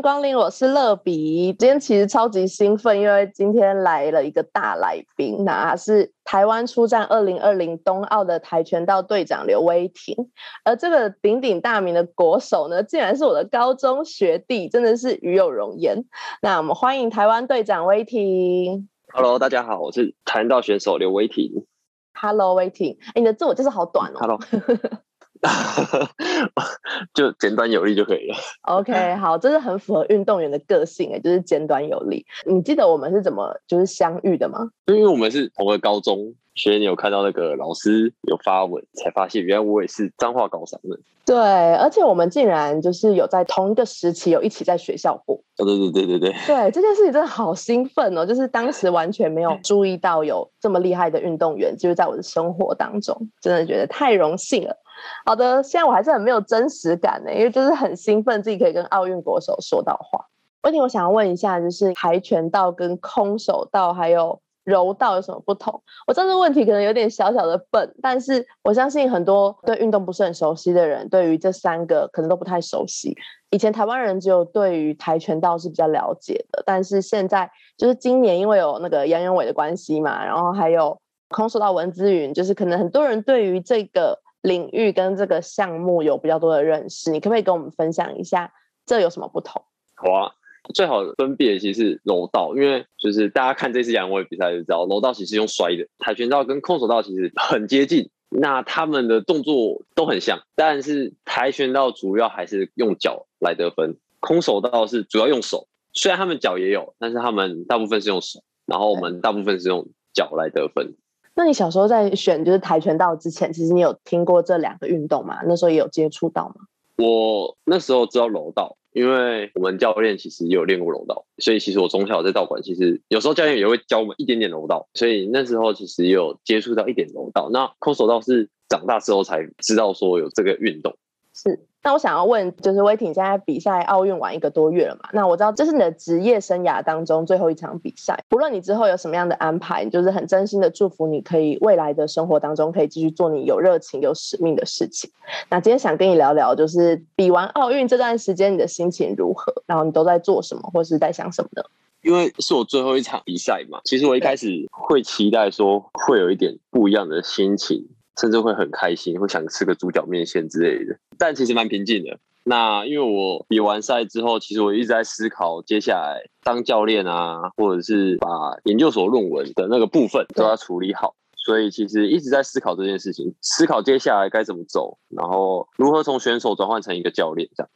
迎光临，我是乐比。今天其实超级兴奋，因为今天来了一个大来宾，那是台湾出战二零二零冬奥的跆拳道队长刘威霆。而这个鼎鼎大名的国手呢，竟然是我的高中学弟，真的是与有荣焉。那我们欢迎台湾队长威霆。Hello，大家好，我是跆拳道选手刘威霆。Hello，威霆，哎，你的自我介绍好短哦。Hello。就简短有力就可以了。OK，好，这是很符合运动员的个性诶，就是简短有力。你记得我们是怎么就是相遇的吗？就因为我们是同个高中。所以你有看到那个老师有发文，才发现原来我也是脏话高商的。对，而且我们竟然就是有在同一个时期有一起在学校过。哦，对对对对对。对这件事情真的好兴奋哦！就是当时完全没有注意到有这么厉害的运动员，就是在我的生活当中，真的觉得太荣幸了。好的，现在我还是很没有真实感呢，因为就是很兴奋自己可以跟奥运国手说到话。问题我想要问一下，就是跆拳道跟空手道还有。柔道有什么不同？我知道这个问题可能有点小小的笨，但是我相信很多对运动不是很熟悉的人，对于这三个可能都不太熟悉。以前台湾人只有对于跆拳道是比较了解的，但是现在就是今年因为有那个杨元伟的关系嘛，然后还有空手道文姿云，就是可能很多人对于这个领域跟这个项目有比较多的认识。你可不可以跟我们分享一下这有什么不同？好啊。最好分别其实是柔道，因为就是大家看这次杨伟比赛就知道，柔道其实用摔的，跆拳道跟空手道其实很接近，那他们的动作都很像，但是跆拳道主要还是用脚来得分，空手道是主要用手，虽然他们脚也有，但是他们大部分是用手，然后我们大部分是用脚来得分。那你小时候在选就是跆拳道之前，其实你有听过这两个运动吗？那时候也有接触到吗？我那时候知道柔道。因为我们教练其实也有练过柔道，所以其实我从小在道馆，其实有时候教练也会教我们一点点柔道，所以那时候其实也有接触到一点柔道。那空手道是长大之后才知道说有这个运动。是。那我想要问，就是威霆现在比赛奥运完一个多月了嘛？那我知道这是你的职业生涯当中最后一场比赛。不论你之后有什么样的安排，就是很真心的祝福你可以未来的生活当中可以继续做你有热情、有使命的事情。那今天想跟你聊聊，就是比完奥运这段时间你的心情如何？然后你都在做什么，或是在想什么呢？因为是我最后一场比赛嘛，其实我一开始会期待说会有一点不一样的心情。甚至会很开心，会想吃个猪脚面线之类的，但其实蛮平静的。那因为我比完赛之后，其实我一直在思考接下来当教练啊，或者是把研究所论文的那个部分都要处理好，所以其实一直在思考这件事情，思考接下来该怎么走，然后如何从选手转换成一个教练这样。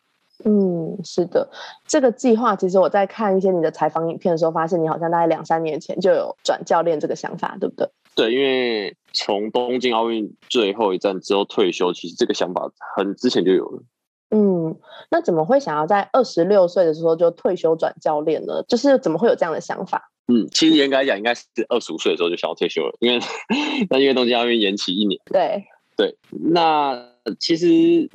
嗯，是的，这个计划其实我在看一些你的采访影片的时候，发现你好像大概两三年前就有转教练这个想法，对不对？对，因为从东京奥运最后一站之后退休，其实这个想法很之前就有了。嗯，那怎么会想要在二十六岁的时候就退休转教练呢？就是怎么会有这样的想法？嗯，其实严格来讲，应该是二十五岁的时候就想要退休了，因为 那因为东京奥运延期一年。对对，那其实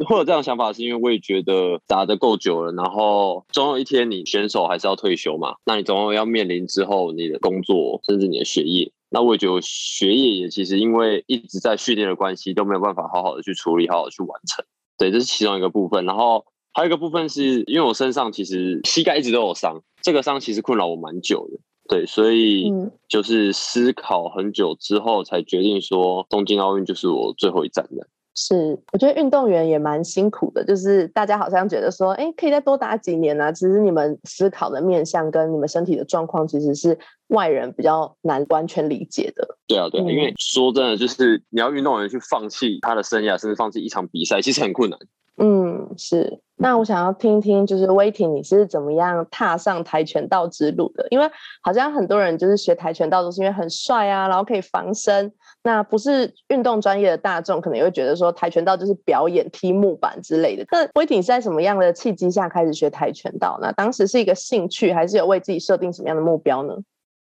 会有这样想法，是因为我也觉得打的够久了，然后总有一天你选手还是要退休嘛，那你总有要面临之后你的工作，甚至你的学业。那我也觉得学业也其实因为一直在训练的关系，都没有办法好好的去处理，好好去完成。对，这是其中一个部分。然后还有一个部分是因为我身上其实膝盖一直都有伤，这个伤其实困扰我蛮久的。对，所以就是思考很久之后，才决定说东京奥运就是我最后一站的。是，我觉得运动员也蛮辛苦的，就是大家好像觉得说，哎，可以再多打几年啊。其实你们思考的面向跟你们身体的状况，其实是外人比较难完全理解的。对啊，对啊，因为说真的，就是你要运动员去放弃他的生涯，甚至放弃一场比赛，其实很困难。嗯，是。那我想要听听，就是威霆，你是怎么样踏上跆拳道之路的？因为好像很多人就是学跆拳道都是因为很帅啊，然后可以防身。那不是运动专业的大众，可能也会觉得说跆拳道就是表演踢木板之类的。那威霆是在什么样的契机下开始学跆拳道？那当时是一个兴趣，还是有为自己设定什么样的目标呢？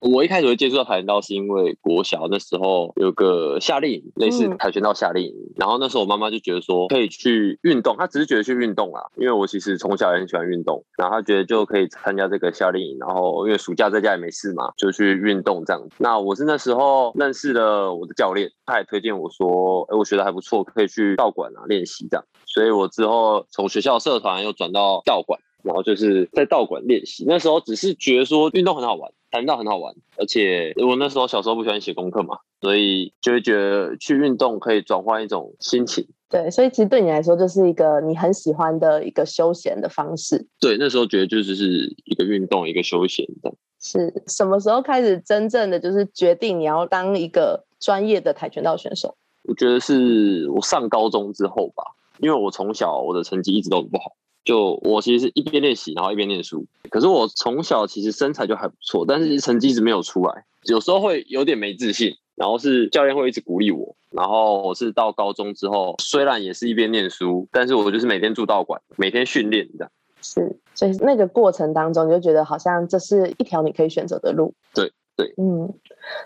我一开始会接触到跆拳道，是因为国小那时候有个夏令营，类似嗯跆拳道夏令营。然后那时候我妈妈就觉得说可以去运动，她只是觉得去运动啦，因为我其实从小也很喜欢运动，然后她觉得就可以参加这个夏令营。然后因为暑假在家也没事嘛，就去运动这样子。那我是那时候认识了我的教练，他也推荐我说，哎，我学的还不错，可以去道馆啊练习这样。所以我之后从学校社团又转到道馆。然后就是在道馆练习，那时候只是觉得说运动很好玩，跆拳道很好玩，而且我那时候小时候不喜欢写功课嘛，所以就会觉得去运动可以转换一种心情。对，所以其实对你来说，就是一个你很喜欢的一个休闲的方式。对，那时候觉得就是是一个运动，一个休闲这样。是什么时候开始真正的就是决定你要当一个专业的跆拳道选手？我觉得是我上高中之后吧，因为我从小我的成绩一直都很不好。就我其实是一边练习，然后一边念书。可是我从小其实身材就还不错，但是成绩一直没有出来，有时候会有点没自信。然后是教练会一直鼓励我。然后我是到高中之后，虽然也是一边念书，但是我就是每天住道馆，每天训练这样。是，所以那个过程当中，你就觉得好像这是一条你可以选择的路。对对，嗯。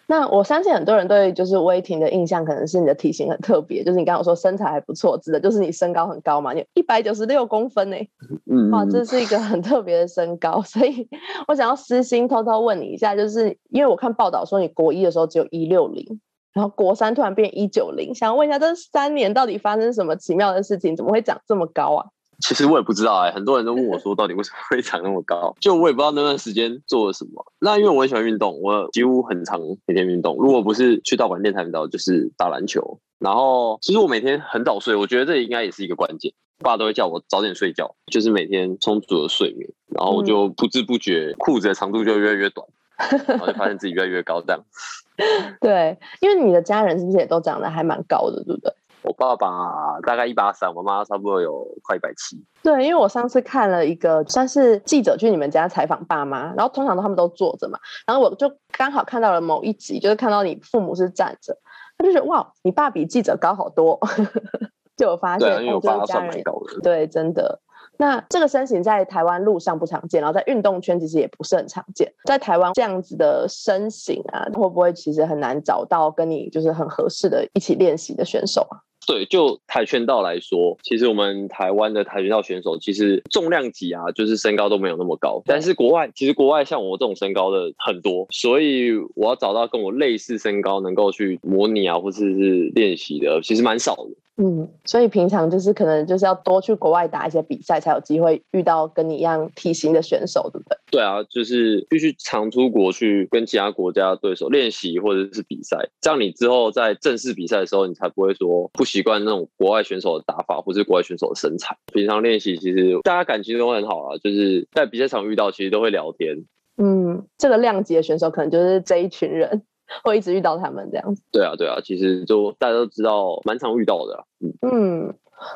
那我相信很多人对就是威霆的印象，可能是你的体型很特别，就是你刚刚说身材还不错，指的就是你身高很高嘛，你一百九十六公分呢、嗯，哇，这是一个很特别的身高，所以我想要私心偷偷问你一下，就是因为我看报道说你国一的时候只有一六零，然后国三突然变一九零，想问一下这三年到底发生什么奇妙的事情，怎么会长这么高啊？其实我也不知道哎、很多人都问我说，到底为什么会长那么高？就我也不知道那段时间做了什么。那因为我很喜欢运动，我几乎很长每天运动。如果不是去道馆练跆拳道，就是打篮球。然后其实我每天很早睡，我觉得这应该也是一个关键。爸都会叫我早点睡觉，就是每天充足的睡眠，然后我就不知不觉裤子的长度就越来越短，然后就发现自己越来越高这样。对，因为你的家人是不是也都长得还蛮高的，对不对？我爸爸大概一八三，我妈妈差不多有快一百七。对，因为我上次看了一个算是记者去你们家采访爸妈，然后通常他们都坐着嘛，然后我就刚好看到了某一集，就是看到你父母是站着，他就觉得哇，你爸比记者高好多，就有发现，因为高的。对，真的。那这个身形在台湾路上不常见，然后在运动圈其实也不是很常见。在台湾这样子的身形啊，会不会其实很难找到跟你就是很合适的一起练习的选手啊？对，就跆拳道来说，其实我们台湾的跆拳道选手，其实重量级啊，就是身高都没有那么高。但是国外，其实国外像我这种身高的很多，所以我要找到跟我类似身高能够去模拟啊，或者是练习的，其实蛮少的。嗯，所以平常就是可能就是要多去国外打一些比赛，才有机会遇到跟你一样体型的选手，对不对？对啊，就是必须常出国去跟其他国家对手练习或者是比赛，这样你之后在正式比赛的时候，你才不会说不习惯那种国外选手的打法，或是国外选手的身材。平常练习其实大家感情都很好啊，就是在比赛场遇到，其实都会聊天。嗯，这个量级的选手可能就是这一群人会一直遇到他们这样子。对啊，对啊，其实就大家都知道，蛮常遇到的、啊。嗯，嗯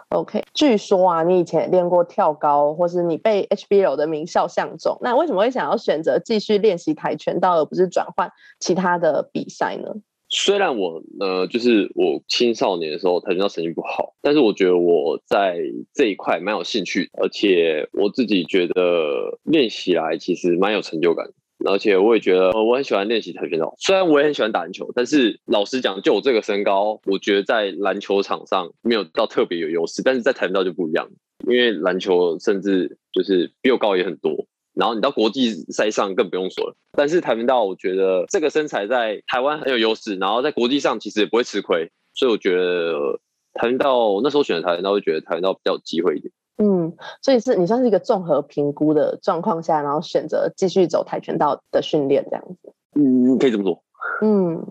，OK。据说啊，你以前也练过跳高，或是你被 HBL 的名校相中，那为什么会想要选择继续练习跆拳道，而不是转换其他的比赛呢？虽然我呃，就是我青少年的时候跆拳道成绩不好，但是我觉得我在这一块蛮有兴趣，而且我自己觉得练习来其实蛮有成就感的。而且我也觉得，呃我很喜欢练习跆拳道。虽然我也很喜欢打篮球，但是老实讲，就我这个身高，我觉得在篮球场上没有到特别有优势。但是在跆拳道就不一样，因为篮球甚至就是比我高也很多。然后你到国际赛上更不用说了。但是跆拳道，我觉得这个身材在台湾很有优势，然后在国际上其实也不会吃亏。所以我觉得跆拳道那时候选的跆拳道，会觉得跆拳道比较有机会一点。嗯，所以是你算是一个综合评估的状况下，然后选择继续走跆拳道的训练这样子。嗯，可以这么做。嗯，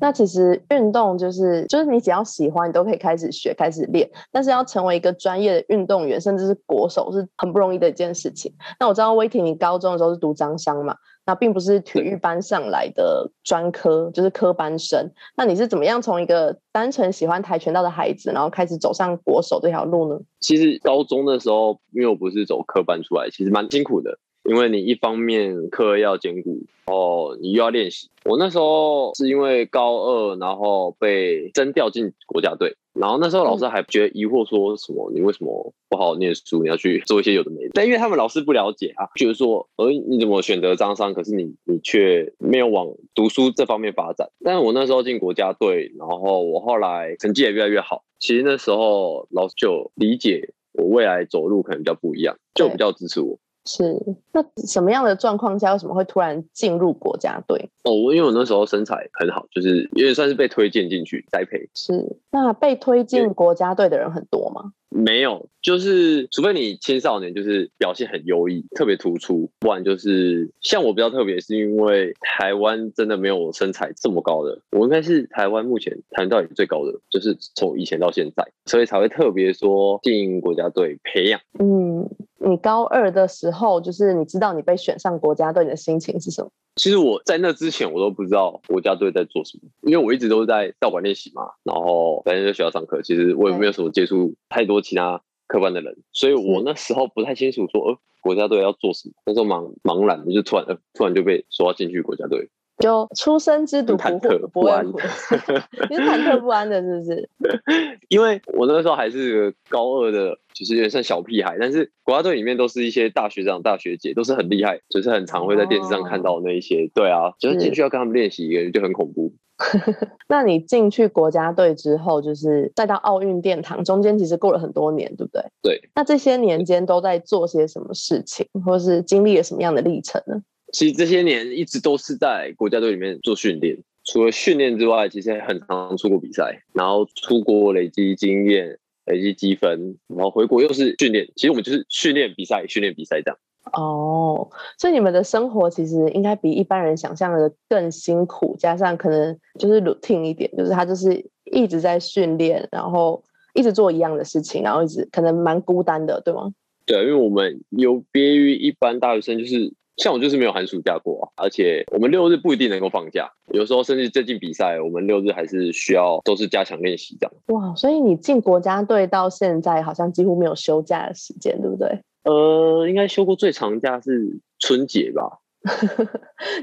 那其实运动就是就是你只要喜欢，你都可以开始学、开始练。但是要成为一个专业的运动员，甚至是国手，是很不容易的一件事情。那我知道威霆，你高中的时候是读彰商嘛，那并不是体育班上来的专科，就是科班生。那你是怎么样从一个单纯喜欢跆拳道的孩子，然后开始走上国手这条路呢？其实高中的时候，因为我不是走科班出来，其实蛮辛苦的。因为你一方面课要兼顾，哦，你又要练习。我那时候是因为高二，然后被征调进国家队，然后那时候老师还觉得疑惑，说什么你为什么不好好念书，你要去做一些有的没的？但因为他们老师不了解啊，就是说，呃，你怎么选择张三，可是你你却没有往读书这方面发展？但是我那时候进国家队，然后我后来成绩也越来越好。其实那时候老师就理解我未来走路可能比较不一样，就比较支持我。是，那什么样的状况下，为什么会突然进入国家队？哦，我因为我那时候身材很好，就是有点算是被推荐进去栽培。是，那被推进国家队的人很多吗？没有，就是除非你青少年就是表现很优异，特别突出，不然就是像我比较特别，是因为台湾真的没有身材这么高的，我应该是台湾目前台湾队最高的，就是从以前到现在，所以才会特别说进国家队培养。嗯，你高二的时候，就是你知道你被选上国家队，你的心情是什么？其实我在那之前，我都不知道国家队在做什么，因为我一直都是在道馆练习嘛，然后在在学校上课，其实我也没有什么接触太多其他科班的人，所以我那时候不太清楚说，呃，国家队要做什么，那时候茫茫然的，就突然，呃，突然就被说要进去国家队。就出生之犊忐忑不安，你是忐忑不安的，是不是？因为我那时候还是个高二的，就是有点像小屁孩。但是国家队里面都是一些大学长、大学姐，都是很厉害，就是很常会在电视上看到那一些。对啊，就是进去要跟他们练习，一个就很恐怖。那你进去国家队之后，就是再到奥运殿堂，中间其实过了很多年，对不对？对。那这些年间都在做些什么事情，或是经历了什么样的历程呢？其实这些年一直都是在国家队里面做训练，除了训练之外，其实很常出国比赛，然后出国累积经验、累积积分，然后回国又是训练。其实我们就是训练、比赛、训练、比赛这样。哦，所以你们的生活其实应该比一般人想象的更辛苦，加上可能就是 routine 一点，就是他就是一直在训练，然后一直做一样的事情，然后一直可能蛮孤单的，对吗？对，因为我们有别于一般大学生，就是。像我就是没有寒暑假过，而且我们六日不一定能够放假，有时候甚至最近比赛，我们六日还是需要都是加强练习这样。哇，所以你进国家队到现在，好像几乎没有休假的时间，对不对？呃，应该休过最长假是春节吧？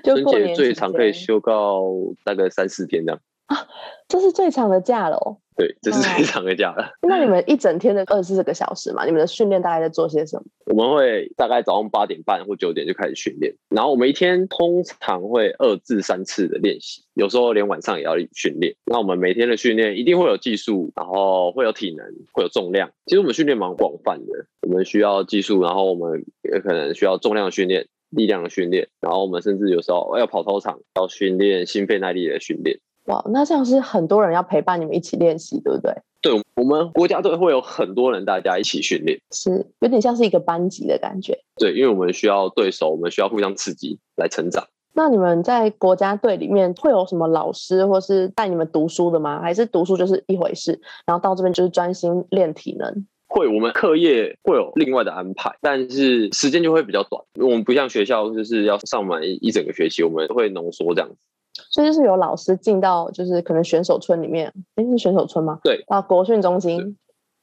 春节最长可以休到大概三四天这样。啊，这是最长的假了哦。对，这是最长的假了。那你们一整天的二十四个小时嘛？你们的训练大概在做些什么？我们会大概早上八点半或九点就开始训练，然后我们一天通常会二至三次的练习，有时候连晚上也要训练。那我们每天的训练一定会有技术，然后会有体能，会有重量。其实我们训练蛮广泛的，我们需要技术，然后我们也可能需要重量训练、力量的训练，然后我们甚至有时候要跑操场，要训练心肺耐力的训练。哇，那这样是很多人要陪伴你们一起练习，对不对？对，我们国家队会有很多人，大家一起训练，是有点像是一个班级的感觉。对，因为我们需要对手，我们需要互相刺激来成长。那你们在国家队里面会有什么老师或是带你们读书的吗？还是读书就是一回事，然后到这边就是专心练体能？会，我们课业会有另外的安排，但是时间就会比较短。我们不像学校就是要上满一整个学期，我们会浓缩这样子。所以就是有老师进到，就是可能选手村里面，哎，是选手村吗？对，到国训中心，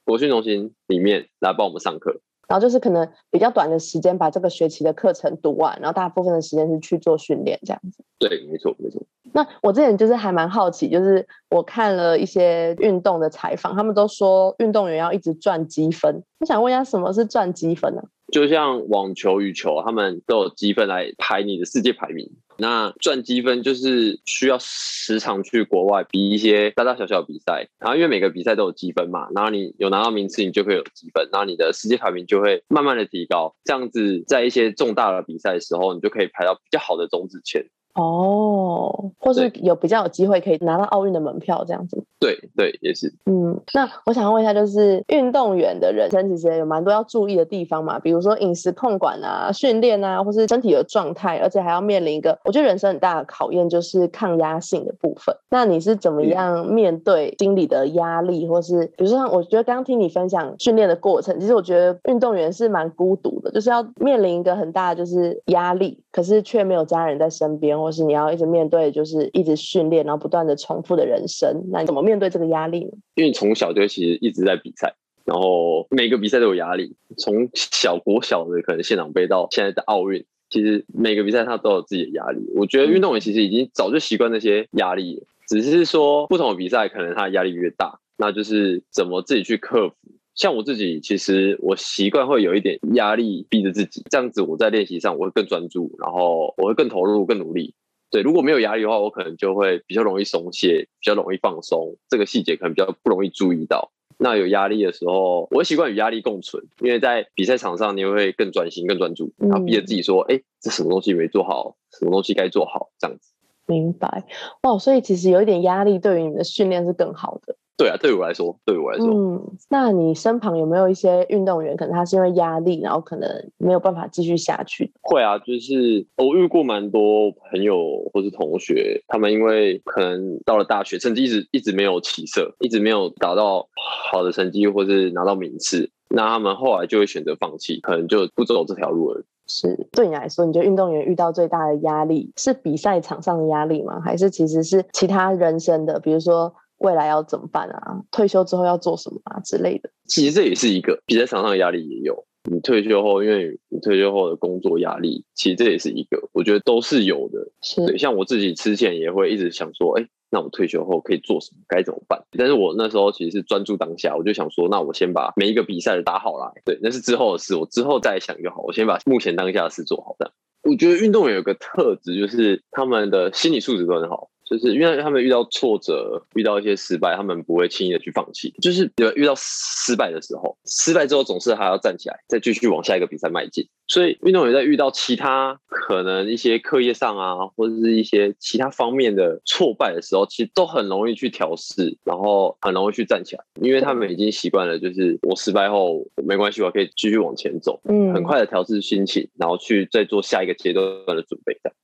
国训中心里面来帮我们上课。然后就是可能比较短的时间把这个学期的课程读完，然后大部分的时间是去做训练这样子。对，没错，没错。那我之前就是还蛮好奇，就是我看了一些运动的采访，他们都说运动员要一直赚积分。我想问一下，什么是赚积分呢？就像网球、羽球，他们都有积分来排你的世界排名。那赚积分就是需要时常去国外比一些大大小小的比赛，然后因为每个比赛都有积分嘛，然后你有拿到名次，你就会有积分，然后你的世界排名就会慢慢的提高，这样子在一些重大的比赛的时候，你就可以排到比较好的种子前。哦，或是有比较有机会可以拿到奥运的门票这样子。对对，也是。嗯，那我想问一下，就是运动员的人生其实有蛮多要注意的地方嘛，比如说饮食控管啊、训练啊，或是身体的状态，而且还要面临一个我觉得人生很大的考验，就是抗压性的部分。那你是怎么样面对心理的压力，或是比如说，我觉得刚刚听你分享训练的过程，其实我觉得运动员是蛮孤独的，就是要面临一个很大的就是压力，可是却没有家人在身边。或是你要一直面对，就是一直训练，然后不断的重复的人生，那你怎么面对这个压力呢？因为从小就其实一直在比赛，然后每个比赛都有压力。从小国小的可能现场杯到现在的奥运，其实每个比赛他都有自己的压力。我觉得运动员其实已经早就习惯那些压力，只是说不同的比赛可能他的压力越大。那就是怎么自己去克服。像我自己，其实我习惯会有一点压力，逼着自己这样子。我在练习上我会更专注，然后我会更投入、更努力。对，如果没有压力的话，我可能就会比较容易松懈，比较容易放松。这个细节可能比较不容易注意到。那有压力的时候，我习惯与压力共存，因为在比赛场上，你会更专心、更专注，然后逼着自己说：“哎，这什么东西没做好？什么东西该做好？”这样子。明白哇，所以其实有一点压力，对于你们的训练是更好的。对啊，对我来说，对我来说，嗯，那你身旁有没有一些运动员，可能他是因为压力，然后可能没有办法继续下去？会啊，就是我遇过蛮多朋友或是同学，他们因为可能到了大学，成绩一直一直没有起色，一直没有达到好的成绩，或是拿到名次，那他们后来就会选择放弃，可能就不走这条路了。是对你来说，你觉得运动员遇到最大的压力是比赛场上的压力吗？还是其实是其他人生的，比如说？未来要怎么办啊？退休之后要做什么啊之类的？其实这也是一个比赛场上的压力也有。你退休后，因为你退休后的工作压力，其实这也是一个，我觉得都是有的。对，像我自己之前也会一直想说，哎，那我退休后可以做什么？该怎么办？但是我那时候其实是专注当下，我就想说，那我先把每一个比赛的打好来。对，那是之后的事，我之后再想就好。我先把目前当下的事做好。这样，我觉得运动员有个特质，就是他们的心理素质都很好。就是因为他们遇到挫折、遇到一些失败，他们不会轻易的去放弃。就是有遇到失败的时候，失败之后总是还要站起来，再继续往下一个比赛迈进。所以运动员在遇到其他可能一些课业上啊，或者是一些其他方面的挫败的时候，其实都很容易去调试，然后很容易去站起来，因为他们已经习惯了，就是我失败后没关系，我可以继续往前走，嗯，很快的调试心情，然后去再做下一个阶段的准备，这样。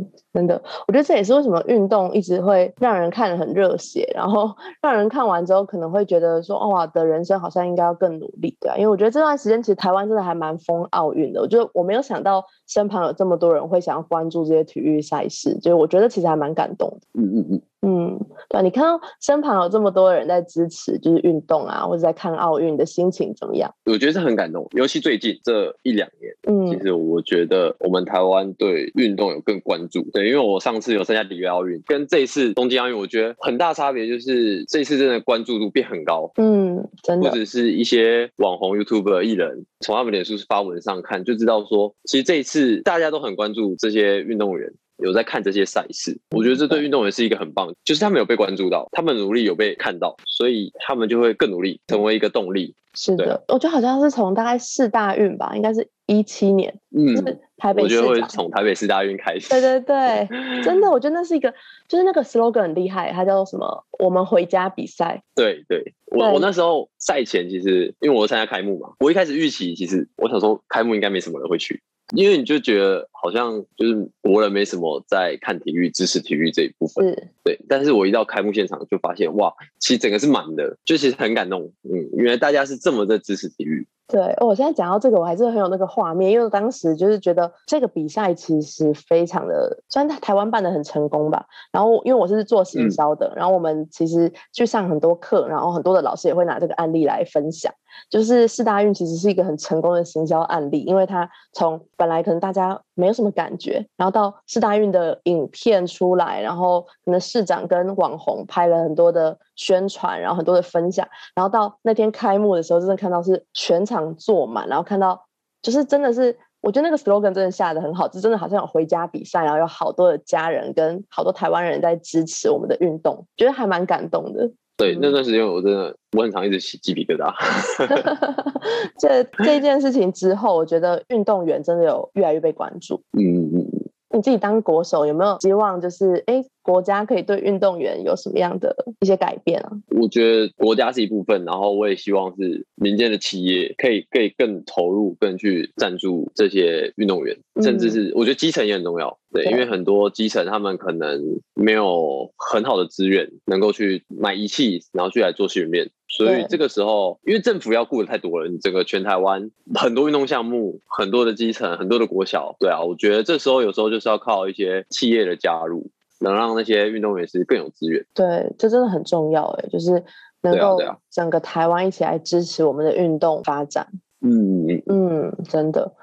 嗯，真的，我觉得这也是为什么运动一直会让人看得很热血，然后 让人看完之后可能会觉得说，哇，的人生好像应该要更努力，对啊，因为我觉得这段时间其实台湾真的还蛮疯奥运的，我觉得我没有想到身旁有这么多人会想要关注这些体育赛事，就是我觉得其实还蛮感动的。嗯嗯嗯。嗯，对，你看到身旁有这么多人在支持，就是运动啊，或者在看奥运的心情怎么样？我觉得是很感动，尤其最近这一两年，嗯，其实我觉得我们台湾对运动有更关注。对，因为我上次有参加里约奥运，跟这一次东京奥运，我觉得很大差别就是这次真的关注度变很高。嗯，真的，或者是一些网红、YouTube 艺人，从他们脸书发文上看，就知道说，其实这一次大家都很关注这些运动员。有在看这些赛事，我觉得这对运动员是一个很棒，就是他们有被关注到，他们努力有被看到，所以他们就会更努力，成为一个动力。是的，我觉得好像是从大概四大运吧，应该是一七年，嗯，台北。我觉得会从台北四大运开始。对对对，真的，我觉得那是一个，就是那个 slogan 很厉害，它叫做什么？我们回家比赛。对对，我我那时候赛前其实因为我参加开幕嘛，我一开始预期其实我想说开幕应该没什么人会去。因为你就觉得好像就是国人没什么在看体育、支持体育这一部分，对。但是我一到开幕现场就发现，哇，其实整个是满的，就其实很感动。嗯，原来大家是这么的支持体育。对，我现在讲到这个，我还是很有那个画面，因为当时就是觉得这个比赛其实非常的，虽然台湾办的很成功吧。然后因为我是做行销的，然后我们其实去上很多课，然后很多的老师也会拿这个案例来分享。就是四大运其实是一个很成功的行销案例，因为它从本来可能大家没有什么感觉，然后到四大运的影片出来，然后可能市长跟网红拍了很多的宣传，然后很多的分享，然后到那天开幕的时候，真的看到是全场坐满，然后看到就是真的是，我觉得那个 slogan 真的下的很好，就真的好像有回家比赛，然后有好多的家人跟好多台湾人在支持我们的运动，觉得还蛮感动的。对那段时间，我真的我很常一直起鸡皮疙瘩。这这件事情之后，我觉得运动员真的有越来越被关注。嗯嗯嗯。你自己当国手有没有希望，就是哎，国家可以对运动员有什么样的一些改变啊？我觉得国家是一部分，然后我也希望是民间的企业可以可以更投入，更去赞助这些运动员，甚至是我觉得基层也很重要。对，因为很多基层他们可能没有很好的资源，能够去买仪器，然后去来做训练。所以这个时候，因为政府要顾的太多了，你整个全台湾很多运动项目，很多的基层，很多的国小，对啊，我觉得这时候有时候就是要靠一些企业的加入，能让那些运动员是更有资源。对，这真的很重要哎，就是能够整个台湾一起来支持我们的运动发展。嗯嗯嗯，真的。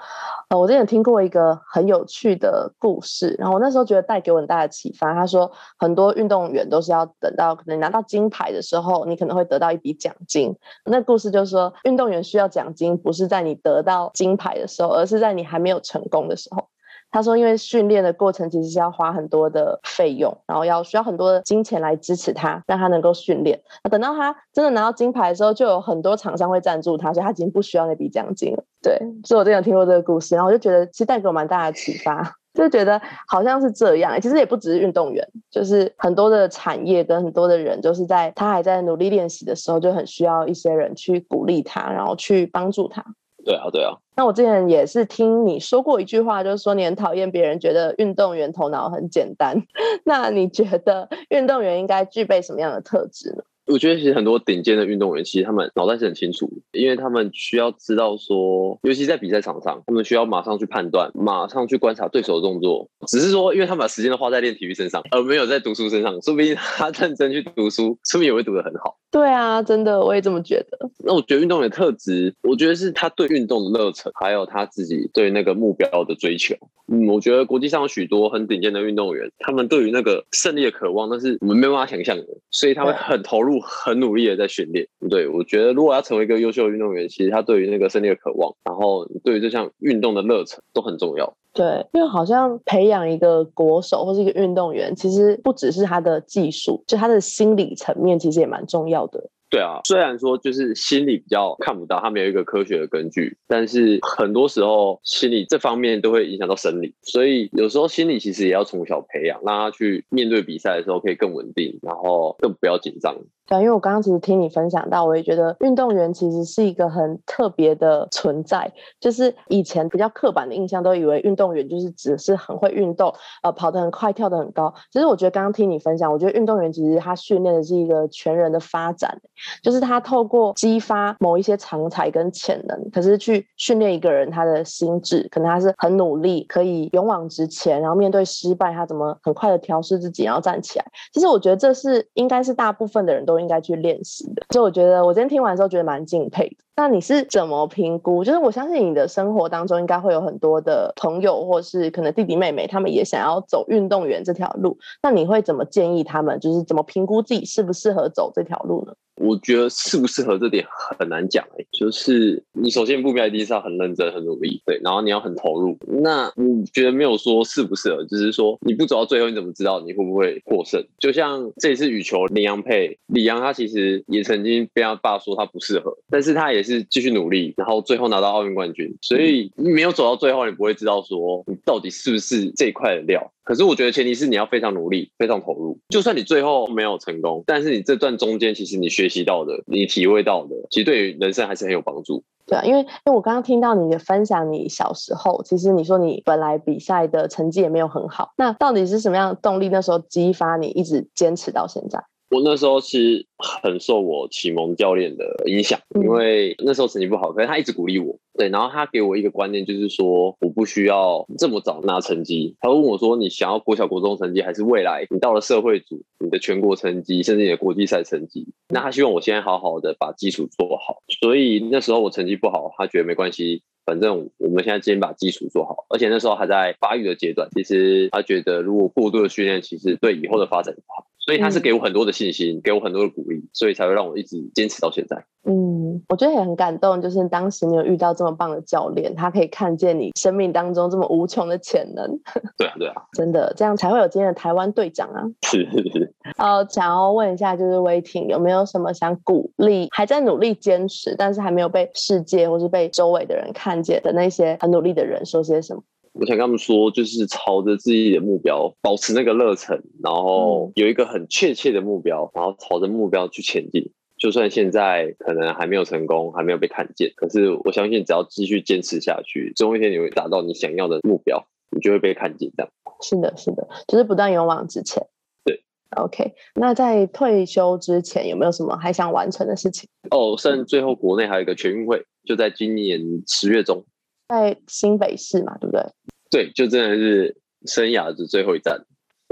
呃，我之前听过一个很有趣的故事，然后我那时候觉得带给我很大的启发。他说，很多运动员都是要等到可能拿到金牌的时候，你可能会得到一笔奖金。那故事就是说，运动员需要奖金，不是在你得到金牌的时候，而是在你还没有成功的时候。他说，因为训练的过程其实是要花很多的费用，然后要需要很多的金钱来支持他，让他能够训练。那等到他真的拿到金牌的时候，就有很多厂商会赞助他，所以他已经不需要那笔奖金了。对，所以我之前听过这个故事，然后我就觉得其实带给我蛮大的启发，就觉得好像是这样。其实也不只是运动员，就是很多的产业跟很多的人，就是在他还在努力练习的时候，就很需要一些人去鼓励他，然后去帮助他。对啊，对啊。那我之前也是听你说过一句话，就是说你很讨厌别人觉得运动员头脑很简单。那你觉得运动员应该具备什么样的特质呢？我觉得其实很多顶尖的运动员，其实他们脑袋是很清楚，因为他们需要知道说，尤其在比赛场上，他们需要马上去判断，马上去观察对手的动作。只是说，因为他们把时间都花在练体育身上，而没有在读书身上，说不定他认真去读书，说不定也会读得很好。对啊，真的，我也这么觉得。那我觉得运动员特质，我觉得是他对运动的热忱，还有他自己对那个目标的追求。嗯，我觉得国际上有许多很顶尖的运动员，他们对于那个胜利的渴望，那是我们没办法想象的，所以他会很投入、很努力的在训练。对，我觉得如果要成为一个优秀的运动员，其实他对于那个胜利的渴望，然后对于这项运动的热忱都很重要。对，因为好像培养一个国手或是一个运动员，其实不只是他的技术，就他的心理层面，其实也蛮重要的。对啊，虽然说就是心理比较看不到，他没有一个科学的根据，但是很多时候心理这方面都会影响到生理，所以有时候心理其实也要从小培养，让他去面对比赛的时候可以更稳定，然后更不要紧张。对，因为我刚刚其实听你分享到，我也觉得运动员其实是一个很特别的存在。就是以前比较刻板的印象，都以为运动员就是只是很会运动，呃，跑得很快，跳得很高。其实我觉得刚刚听你分享，我觉得运动员其实他训练的是一个全人的发展，就是他透过激发某一些常才跟潜能，可是去训练一个人他的心智，可能他是很努力，可以勇往直前，然后面对失败，他怎么很快的调试自己，然后站起来。其实我觉得这是应该是大部分的人都。应该去练习的，所以我觉得我今天听完之后觉得蛮敬佩的。那你是怎么评估？就是我相信你的生活当中应该会有很多的朋友，或是可能弟弟妹妹，他们也想要走运动员这条路。那你会怎么建议他们？就是怎么评估自己适不适合走这条路呢？我觉得适不适合这点很难讲哎，就是你首先目标一定是要很认真、很努力，对，然后你要很投入。那我觉得没有说适不适合，只是说你不走到最后，你怎么知道你会不会获胜？就像这次羽球李洋配，李阳他其实也曾经被他爸说他不适合，但是他也是继续努力，然后最后拿到奥运冠军。所以你没有走到最后，你不会知道说你到底是不是这一块的料。可是我觉得前提是你要非常努力、非常投入。就算你最后没有成功，但是你这段中间其实你学习到的、你体会到的，其实对于人生还是很有帮助。对啊，因为因为我刚刚听到你的分享，你小时候其实你说你本来比赛的成绩也没有很好，那到底是什么样的动力？那时候激发你一直坚持到现在？我那时候是很受我启蒙教练的影响，因为那时候成绩不好，可是他一直鼓励我。对，然后他给我一个观念，就是说我不需要这么早拿成绩。他问我说：“你想要国小、国中成绩，还是未来你到了社会组，你的全国成绩，甚至你的国际赛成绩？”那他希望我现在好好的把基础做好。所以那时候我成绩不好，他觉得没关系，反正我们现在先把基础做好。而且那时候还在发育的阶段，其实他觉得如果过度的训练，其实对以后的发展不好。所以他是给我很多的信心，给我很多的鼓励，所以才会让我一直坚持到现在。嗯，我觉得也很感动，就是当时你有遇到这么棒的教练，他可以看见你生命当中这么无穷的潜能。对啊，对啊，真的这样才会有今天的台湾队长啊。是是是。呃，想要问一下，就是威霆有没有什么想鼓励还在努力坚持，但是还没有被世界或是被周围的人看见的那些很努力的人说些什么？我想跟他们说，就是朝着自己的目标，保持那个热忱，然后有一个很确切的目标，然后朝着目标去前进。就算现在可能还没有成功，还没有被看见，可是我相信，只要继续坚持下去，总有一天你会达到你想要的目标，你就会被看见。这样是的，是的，就是不断勇往直前。对，OK。那在退休之前，有没有什么还想完成的事情？哦，剩最后国内还有一个全运会，就在今年十月中。在新北市嘛，对不对？对，就真的是生涯的最后一站。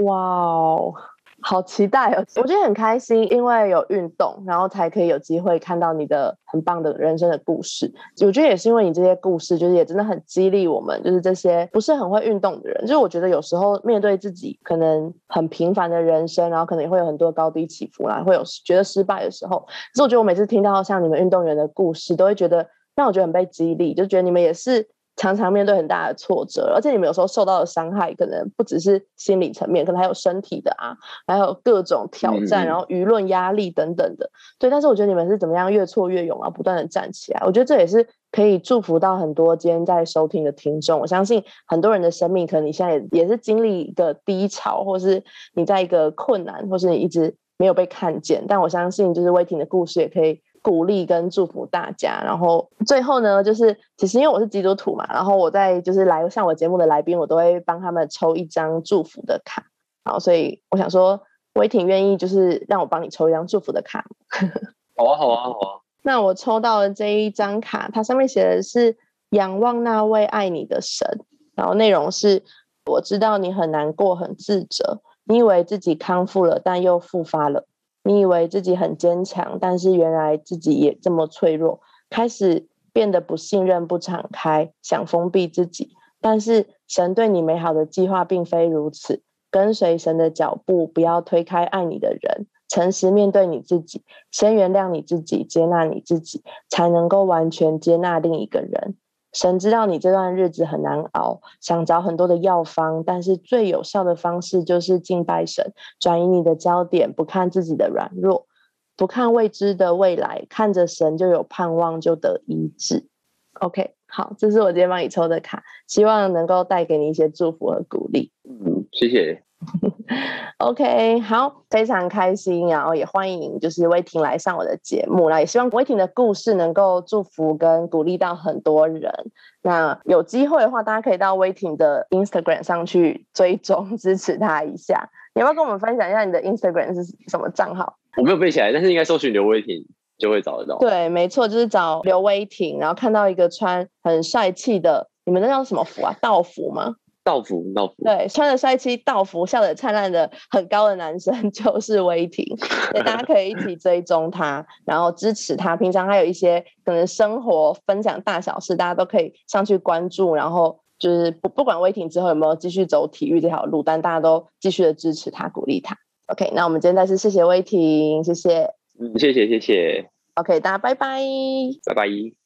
哇哦，好期待哦！我觉得很开心，因为有运动，然后才可以有机会看到你的很棒的人生的故事。我觉得也是因为你这些故事，就是也真的很激励我们，就是这些不是很会运动的人。就是我觉得有时候面对自己可能很平凡的人生，然后可能也会有很多高低起伏啦，会有觉得失败的时候。可是我觉得我每次听到像你们运动员的故事，都会觉得让我觉得很被激励，就觉得你们也是。常常面对很大的挫折，而且你们有时候受到的伤害可能不只是心理层面，可能还有身体的啊，还有各种挑战，然后舆论压力等等的。对，但是我觉得你们是怎么样越挫越勇啊，不断的站起来。我觉得这也是可以祝福到很多今天在收听的听众。我相信很多人的生命，可能你现在也也是经历一个低潮，或是你在一个困难，或是你一直没有被看见。但我相信，就是威婷的故事也可以。鼓励跟祝福大家，然后最后呢，就是其实因为我是基督徒嘛，然后我在就是来上我节目的来宾，我都会帮他们抽一张祝福的卡，然后，所以我想说，我也挺愿意，就是让我帮你抽一张祝福的卡。好啊，好啊，好啊。那我抽到的这一张卡，它上面写的是仰望那位爱你的神，然后内容是我知道你很难过，很自责，你以为自己康复了，但又复发了。你以为自己很坚强，但是原来自己也这么脆弱，开始变得不信任、不敞开，想封闭自己。但是神对你美好的计划并非如此，跟随神的脚步，不要推开爱你的人，诚实面对你自己，先原谅你自己，接纳你自己，才能够完全接纳另一个人。神知道你这段日子很难熬，想找很多的药方，但是最有效的方式就是敬拜神，转移你的焦点，不看自己的软弱，不看未知的未来，看着神就有盼望，就得医治。OK，好，这是我今天帮你抽的卡，希望能够带给你一些祝福和鼓励。嗯，谢谢。OK，好，非常开心，然后也欢迎就是威婷来上我的节目，那也希望威婷的故事能够祝福跟鼓励到很多人。那有机会的话，大家可以到威婷的 Instagram 上去追踪支持他一下。你要不要跟我们分享一下你的 Instagram 是什么账号？我没有背起来，但是应该搜寻刘威婷就会找得到。对，没错，就是找刘威婷，然后看到一个穿很帅气的，你们那叫什么服啊？道服吗？道服，道服，对，穿着帅气道服、笑得灿烂的很高的男生 就是威霆，所以大家可以一起追踪他，然后支持他。平常还有一些可能生活分享大小事，大家都可以上去关注。然后就是不不管威霆之后有没有继续走体育这条路，但大家都继续的支持他、鼓励他。OK，那我们今天再次谢谢威霆，谢谢，嗯，谢谢谢谢。OK，大家拜拜，拜拜。